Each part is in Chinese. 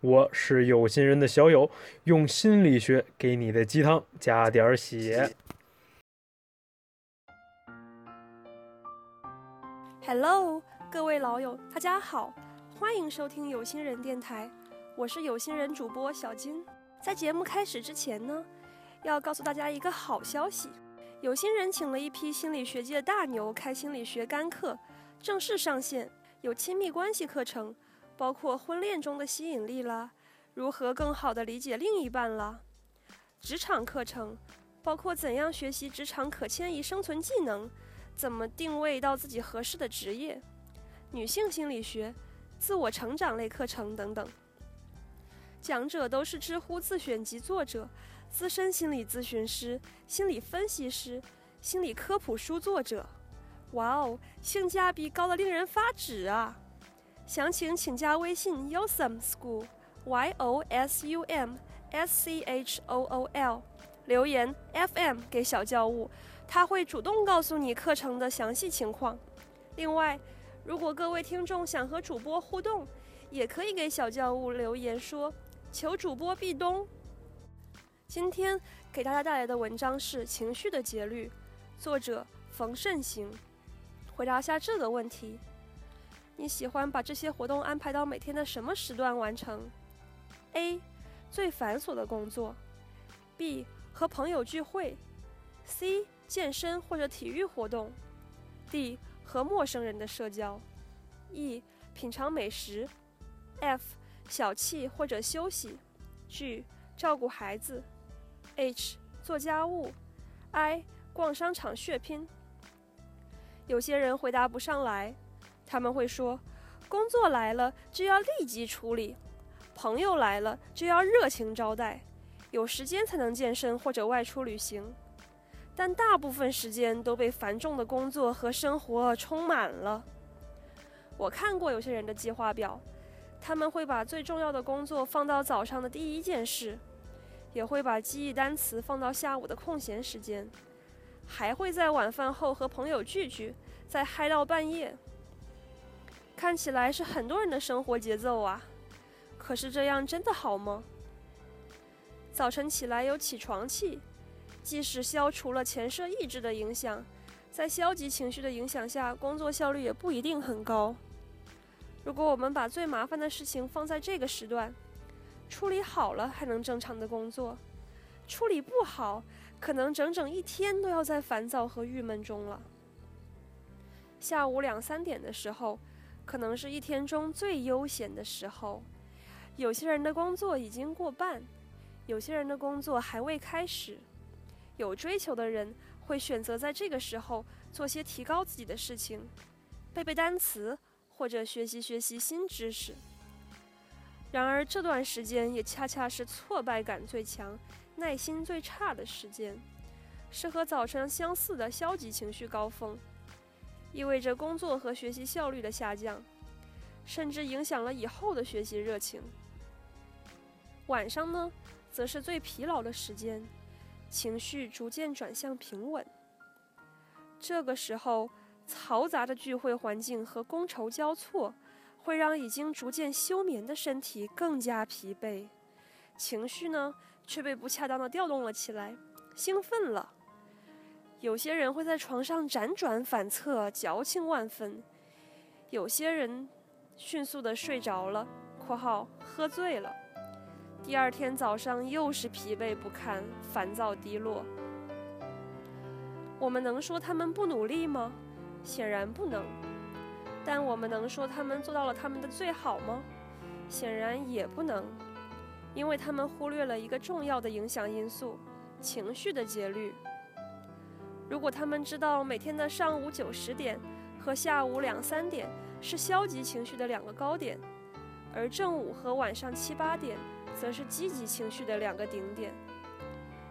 我是有心人的小友，用心理学给你的鸡汤加点血。Hello，各位老友，大家好，欢迎收听有心人电台，我是有心人主播小金。在节目开始之前呢，要告诉大家一个好消息，有心人请了一批心理学界的大牛开心理学干课，正式上线，有亲密关系课程。包括婚恋中的吸引力啦，如何更好的理解另一半啦，职场课程，包括怎样学习职场可迁移生存技能，怎么定位到自己合适的职业，女性心理学，自我成长类课程等等。讲者都是知乎自选集作者、资深心理咨询师、心理分析师、心理科普书作者。哇哦，性价比高的令人发指啊！详情请加微信 Yosum School，Y O S U M S C H O O L，留言 FM 给小教务，他会主动告诉你课程的详细情况。另外，如果各位听众想和主播互动，也可以给小教务留言说求主播壁咚。今天给大家带来的文章是《情绪的节律》，作者冯慎行。回答下这个问题。你喜欢把这些活动安排到每天的什么时段完成？A. 最繁琐的工作。B. 和朋友聚会。C. 健身或者体育活动。D. 和陌生人的社交。E. 品尝美食。F. 小憩或者休息。G. 照顾孩子。H. 做家务。I. 逛商场血拼。有些人回答不上来。他们会说，工作来了就要立即处理，朋友来了就要热情招待，有时间才能健身或者外出旅行，但大部分时间都被繁重的工作和生活充满了。我看过有些人的计划表，他们会把最重要的工作放到早上的第一件事，也会把记忆单词放到下午的空闲时间，还会在晚饭后和朋友聚聚，再嗨到半夜。看起来是很多人的生活节奏啊，可是这样真的好吗？早晨起来有起床气，即使消除了前摄抑制的影响，在消极情绪的影响下，工作效率也不一定很高。如果我们把最麻烦的事情放在这个时段，处理好了还能正常的工作，处理不好，可能整整一天都要在烦躁和郁闷中了。下午两三点的时候。可能是一天中最悠闲的时候，有些人的工作已经过半，有些人的工作还未开始。有追求的人会选择在这个时候做些提高自己的事情，背背单词或者学习学习新知识。然而这段时间也恰恰是挫败感最强、耐心最差的时间，是和早晨相似的消极情绪高峰。意味着工作和学习效率的下降，甚至影响了以后的学习热情。晚上呢，则是最疲劳的时间，情绪逐渐转向平稳。这个时候，嘈杂的聚会环境和觥筹交错，会让已经逐渐休眠的身体更加疲惫，情绪呢却被不恰当的调动了起来，兴奋了。有些人会在床上辗转反侧，矫情万分；有些人迅速的睡着了（括号喝醉了）。第二天早上又是疲惫不堪、烦躁低落。我们能说他们不努力吗？显然不能。但我们能说他们做到了他们的最好吗？显然也不能，因为他们忽略了一个重要的影响因素——情绪的节律。如果他们知道每天的上午九十点和下午两三点是消极情绪的两个高点，而正午和晚上七八点则是积极情绪的两个顶点。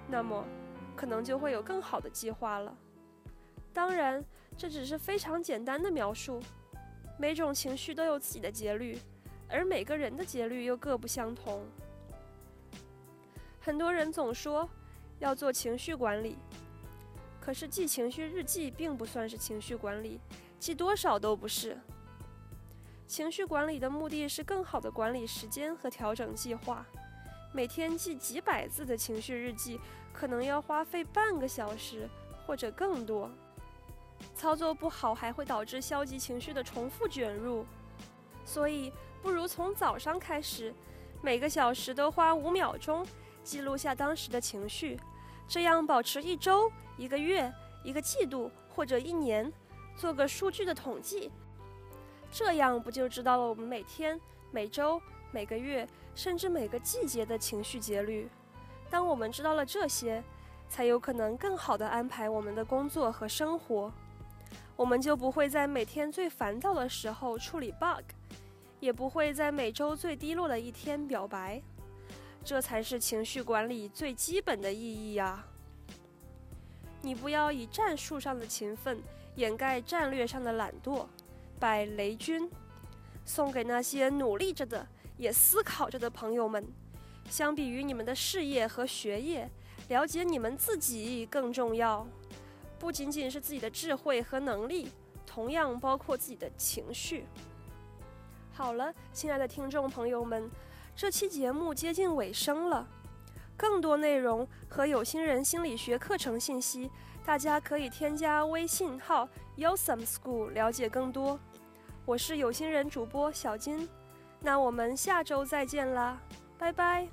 那么，可能就会有更好的计划了。当然，这只是非常简单的描述。每种情绪都有自己的节律，而每个人的节律又各不相同。很多人总说要做情绪管理，可是记情绪日记并不算是情绪管理，记多少都不是。情绪管理的目的是更好的管理时间和调整计划。每天记几百字的情绪日记，可能要花费半个小时或者更多。操作不好，还会导致消极情绪的重复卷入。所以，不如从早上开始，每个小时都花五秒钟记录下当时的情绪，这样保持一周、一个月、一个季度或者一年，做个数据的统计。这样不就知道了我们每天、每周、每个月，甚至每个季节的情绪节律？当我们知道了这些，才有可能更好地安排我们的工作和生活。我们就不会在每天最烦躁的时候处理 bug，也不会在每周最低落的一天表白。这才是情绪管理最基本的意义呀！你不要以战术上的勤奋掩盖战略上的懒惰。拜雷军，送给那些努力着的、也思考着的朋友们。相比于你们的事业和学业，了解你们自己更重要。不仅仅是自己的智慧和能力，同样包括自己的情绪。好了，亲爱的听众朋友们，这期节目接近尾声了。更多内容和有心人心理学课程信息。大家可以添加微信号 Yosome School 了解更多。我是有心人主播小金，那我们下周再见啦，拜拜。